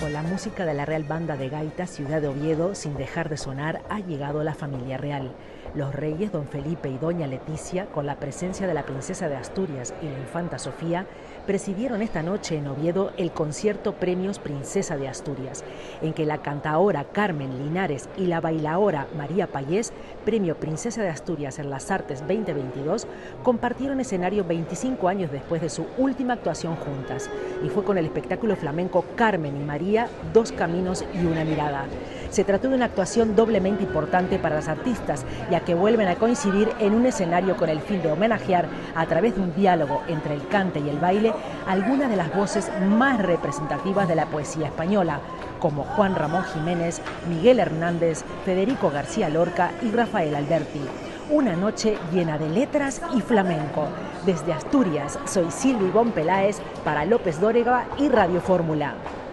Con la música de la Real Banda de Gaita Ciudad de Oviedo, sin dejar de sonar, ha llegado la familia real. Los reyes don Felipe y doña Leticia, con la presencia de la princesa de Asturias y la infanta Sofía, presidieron esta noche en Oviedo el concierto Premios Princesa de Asturias, en que la cantaora Carmen Linares y la bailaora María Payés, Premio Princesa de Asturias en las Artes 2022, compartieron escenario 25 años después de su última actuación juntas, y fue con el espectáculo flamenco Carmen y María, Dos Caminos y una Mirada. Se trató de una actuación doblemente importante para las artistas, ya que vuelven a coincidir en un escenario con el fin de homenajear, a través de un diálogo entre el cante y el baile, algunas de las voces más representativas de la poesía española, como Juan Ramón Jiménez, Miguel Hernández, Federico García Lorca y Rafael Alberti. Una noche llena de letras y flamenco. Desde Asturias, soy Silvi Bon Peláez para López Dórega y Radio Fórmula.